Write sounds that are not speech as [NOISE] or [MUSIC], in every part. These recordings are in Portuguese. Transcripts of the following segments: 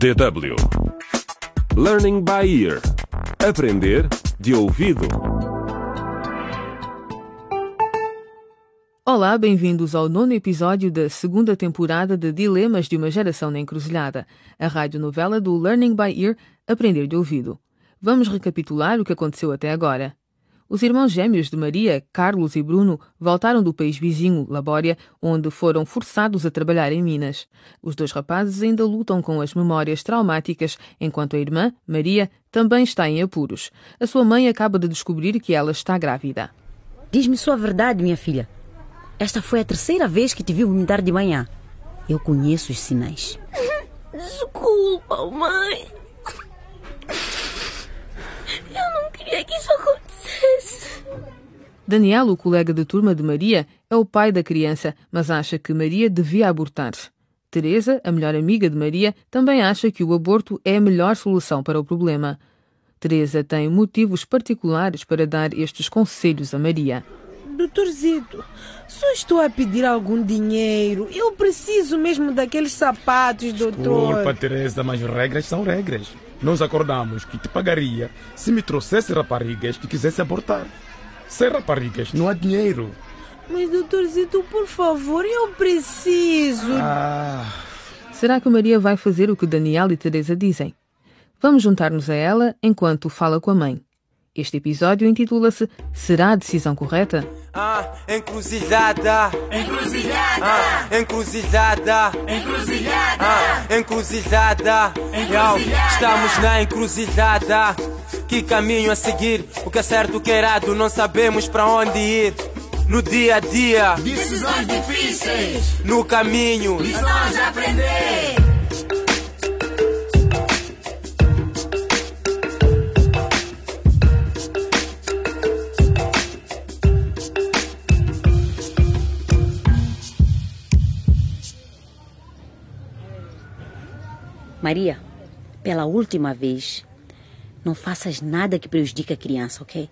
DW Learning by Ear Aprender de ouvido. Olá, bem-vindos ao nono episódio da segunda temporada de Dilemas de uma Geração na Encruzilhada, a radionovela do Learning by Ear Aprender de Ouvido. Vamos recapitular o que aconteceu até agora. Os irmãos gêmeos de Maria, Carlos e Bruno, voltaram do país vizinho, Labória, onde foram forçados a trabalhar em Minas. Os dois rapazes ainda lutam com as memórias traumáticas, enquanto a irmã, Maria, também está em apuros. A sua mãe acaba de descobrir que ela está grávida. Diz-me sua verdade, minha filha. Esta foi a terceira vez que te vi vomitar de manhã. Eu conheço os sinais. Desculpa, mãe. Eu não queria que isso acontecesse. Daniel, o colega de turma de Maria, é o pai da criança, mas acha que Maria devia abortar. Teresa, a melhor amiga de Maria, também acha que o aborto é a melhor solução para o problema. Teresa tem motivos particulares para dar estes conselhos a Maria. Doutor Zito, só estou a pedir algum dinheiro. Eu preciso mesmo daqueles sapatos, doutor. Desculpa, Teresa, mas regras são regras. Nós acordamos que te pagaria se me trouxesse raparigas que quisesse abortar. Sem raparigas, não há dinheiro. Mas, doutor Zito, por favor, eu preciso. Ah, Será que Maria vai fazer o que Daniel e Teresa dizem? Vamos juntar-nos a ela enquanto fala com a mãe. Este episódio intitula-se Será a decisão correta? Ah, encruzilhada. Encruzilhada. Ah, encruzilhada. Encruzilhada. Ah, encruzilhada. Yo, estamos na encruzilhada. Que caminho a seguir? O que é certo, o que é errado, não sabemos para onde ir. No dia a dia, Decisões difíceis, no caminho. lições a aprender. Maria, pela última vez, não faças nada que prejudique a criança, ok?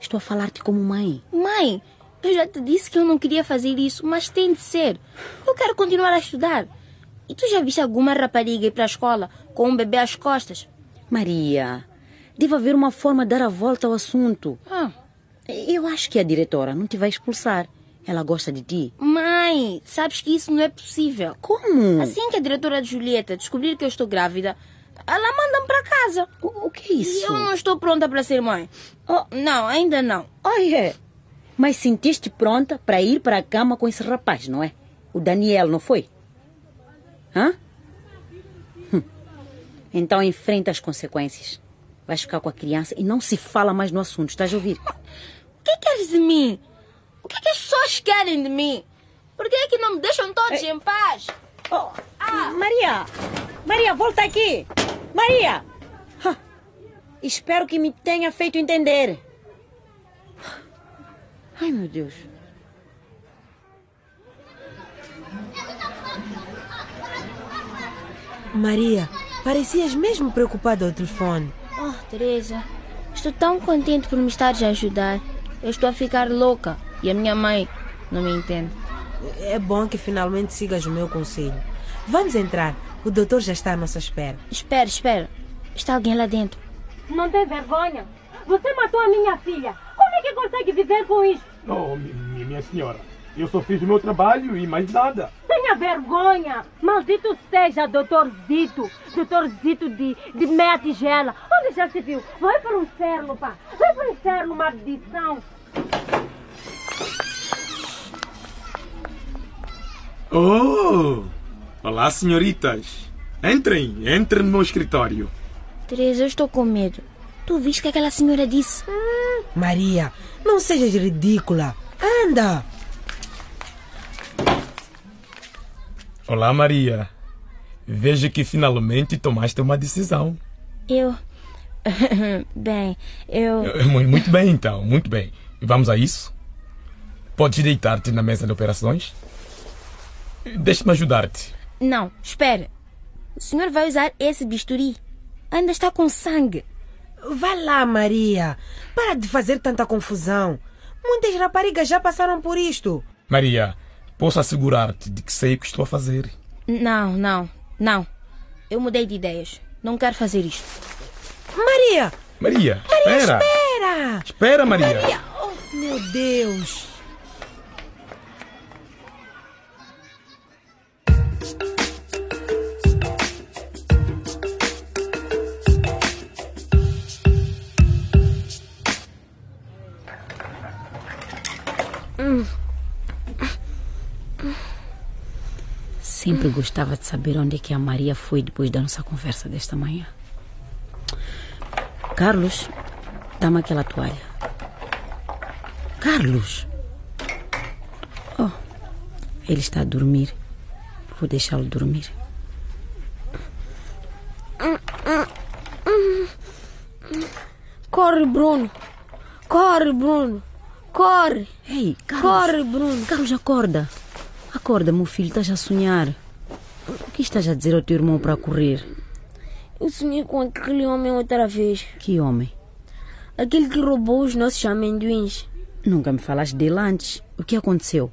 Estou a falar-te como mãe. Mãe, eu já te disse que eu não queria fazer isso, mas tem de ser. Eu quero continuar a estudar. E tu já viste alguma rapariga ir para a escola com um bebê às costas? Maria, deve haver uma forma de dar a volta ao assunto. Ah, Eu acho que a diretora não te vai expulsar. Ela gosta de ti. mãe, sabes que isso não é possível. Como? Assim que a diretora de Julieta descobrir que eu estou grávida, ela manda-me para casa. O, o que é E isso? eu não estou pronta para ser mãe. Oh, Não, ainda não. ai, é. Mas sentiste pronta para ir para a cama com esse rapaz, não é? O Daniel, não foi? Hã? Hum. Então enfrenta as consequências. Vais ficar com a criança e não se fala mais no assunto, estás a ouvir? O que queres de mim? O que, que as pessoas querem de mim? Por que é que não me deixam todos em paz? Oh, Maria! Maria, volta aqui! Maria! Ha, Espero que me tenha feito entender. Ai, meu Deus. Maria, parecias mesmo preocupada ao telefone. Oh, Teresa, estou tão contente por me estares a ajudar. Eu estou a ficar louca e a minha mãe não me entende. É bom que finalmente sigas o meu conselho. Vamos entrar. O doutor já está à nossa espera. Espera, espera. Está alguém lá dentro. Não tem vergonha? Você matou a minha filha. Como é que consegue viver com isso? mi- minha senhora. Eu só fiz o meu trabalho e mais nada. Tenha vergonha! Maldito seja, doutor Zito! Doutor Zito de, de meia tigela! Onde já se viu? Vai para o inferno, pá! Vai para o inferno, maldição! Oh! Olá, senhoritas. Entrem, entrem no meu escritório. Teresa, eu estou com medo. Tu viste o que aquela senhora disse? Maria, não sejas ridícula. Anda! Olá, Maria. Vejo que finalmente tomaste uma decisão. Eu. [LAUGHS] Bem, eu. Mu- Muito bem, então, muito bem. Vamos a isso? Podes deitar-te na mesa de operações? Deixa-me ajudar-te. Não, espera. O senhor vai usar esse bisturi. Ainda está com sangue. Vá lá, Maria. Para de fazer tanta confusão. Muitas raparigas já passaram por isto. Maria, posso assegurar-te de que sei o que estou a fazer. Não, não, não. Eu mudei de ideias. Não quero fazer isto. Maria! Maria, espera. Espera! Espera, Maria. Maria! Oh, meu Deus! Sempre gostava de saber onde é que a Maria foi depois da nossa conversa desta manhã. Carlos, dá-me aquela toalha. Carlos! Oh, ele está a dormir. Vou deixá-lo dormir. Corre, Bruno. Corre, Bruno. Corre. Ei, Carlos! Corre, Bruno. Carlos, acorda! Acorda, meu filho, estás a sonhar. O que estás a dizer ao teu irmão para correr? Eu sonhei com aquele homem outra vez. Que homem? Aquele que roubou os nossos amendoins. Nunca me falaste dele antes. O que aconteceu?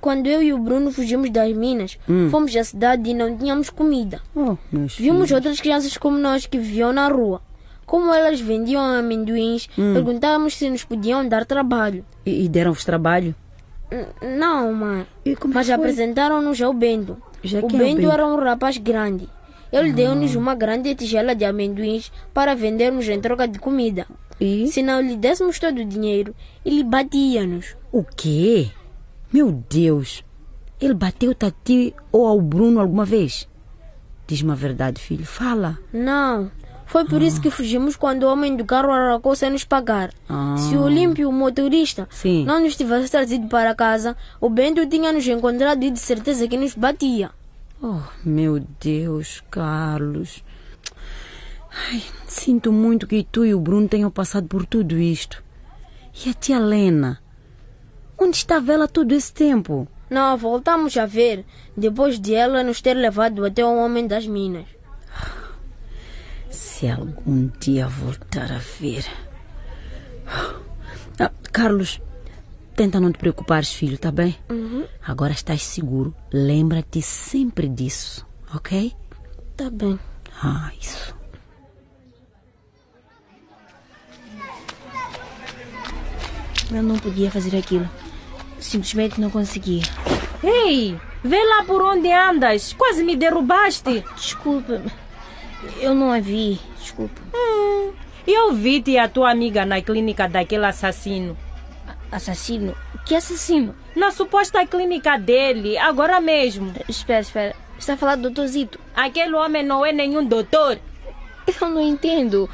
Quando eu e o Bruno fugimos das minas, fomos à cidade e não tínhamos comida. Oh, Vimos filhos. outras crianças como nós que viviam na rua. Como elas vendiam amendoins, perguntávamos se nos podiam dar trabalho. E, e deram-vos trabalho? Não, mãe. Como Mas apresentaram-nos ao Bento. Já o é Bento Bento? era um rapaz grande. Ele deu-nos uma grande tigela de amendoins para vendermos em troca de comida. E? Se não lhe dessemos todo o dinheiro, ele batia-nos. O quê? Meu Deus! Ele bateu-te a ti ou ao Bruno alguma vez? Diz-me a verdade, filho. Fala. Não. Foi por isso que fugimos quando o homem do carro arrancou sem nos pagar. Ah. Se o Olímpio, o motorista, Sim. não nos tivesse trazido para casa, o Bento tinha nos encontrado e de certeza que nos batia. Oh, meu Deus, Carlos. Ai, sinto muito que tu e o Bruno tenham passado por tudo isto. E a tia Lena? Onde estava ela todo esse tempo? Não, voltamos a ver, depois de ela nos ter levado até o homem das minas. Se algum dia voltar a ver. Ah, Carlos, tenta não te preocupares, filho, tá bem? Agora estás seguro. Lembra-te sempre disso, ok? Tá bem. Ah, isso. Eu não podia fazer aquilo. Simplesmente não conseguia. Ei, vê lá por onde andas. Quase me derrubaste. Desculpa. Eu não a vi. Desculpa. Eu vi-te e a tua amiga na clínica daquele assassino. Assassino? Que assassino? Na suposta clínica dele, agora mesmo. Espera, espera. Está a falar do Dr. Zito? Aquele homem não é nenhum doutor. Eu não entendo.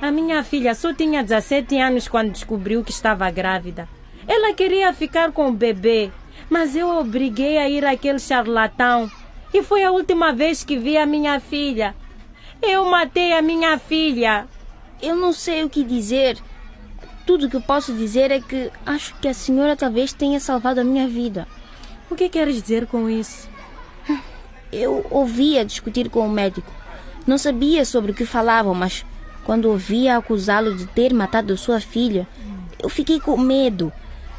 A minha filha só tinha 17 anos quando descobriu que estava grávida. Ela queria ficar com o bebê, mas eu obriguei a ir àquele charlatão. E foi a última vez que vi a minha filha. Eu matei a minha filha. Eu não sei o que dizer. Tudo que posso dizer é que acho que a senhora talvez tenha salvado a minha vida. O que queres dizer com isso? Eu ouvia discutir com o médico. Não sabia sobre o que falavam, mas quando ouvia acusá-lo de ter matado sua filha, eu fiquei com medo.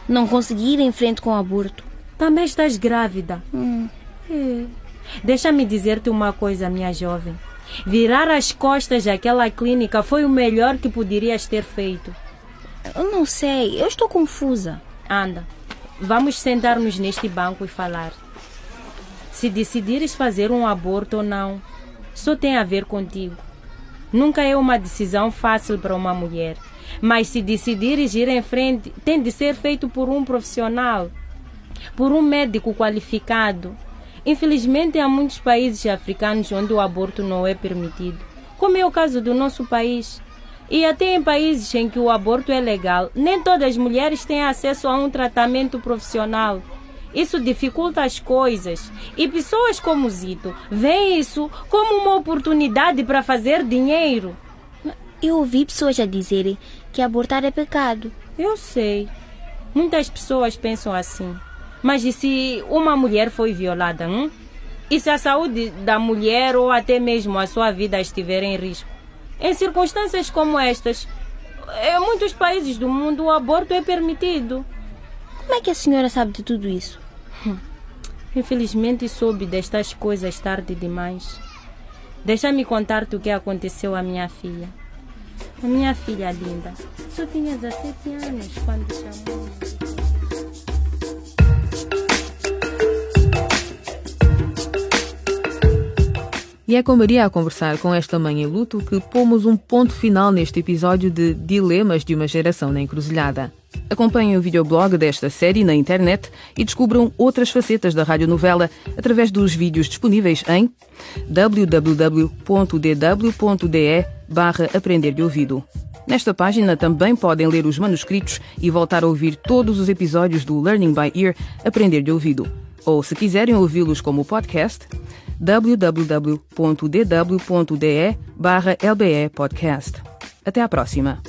Não consegui ir em frente com o aborto. Também estás grávida. Hum. É. Deixa-me dizer-te uma coisa, minha jovem. Virar as costas àquela clínica foi o melhor que poderias ter feito. Eu não sei, eu estou confusa. Anda, vamos sentar-nos neste banco e falar. Se decidires fazer um aborto ou não, só tem a ver contigo. Nunca é uma decisão fácil para uma mulher. Mas se decidires ir em frente, tem de ser feito por um profissional, por um médico qualificado. Infelizmente, há muitos países africanos onde o aborto não é permitido, como é o caso do nosso país. E até em países em que o aborto é legal, nem todas as mulheres têm acesso a um tratamento profissional. Isso dificulta as coisas. E pessoas como Zito veem isso como uma oportunidade para fazer dinheiro. Eu ouvi pessoas a dizerem que abortar é pecado. Eu sei. Muitas pessoas pensam assim. Mas e se uma mulher foi violada? Hum? E se a saúde da mulher ou até mesmo a sua vida estiver em risco? Em circunstâncias como estas, em muitos países do mundo o aborto é permitido. Como é que a senhora sabe de tudo isso? Infelizmente soube destas coisas tarde demais. Deixa-me contar-te o que aconteceu à minha filha. A minha filha linda só tinha 17 anos quando chamou. E é com Maria a conversar com esta mãe em luto que pomos um ponto final neste episódio de Dilemas de uma Geração na Encruzilhada. Acompanhem o videoblog desta série na internet e descubram outras facetas da radionovela através dos vídeos disponíveis em www.dw.de barra Aprender de Ouvido. Nesta página também podem ler os manuscritos e voltar a ouvir todos os episódios do Learning by Ear Aprender de Ouvido. Ou, se quiserem ouvi-los como podcast, www.dw.de barra LBE Podcast. Até à próxima!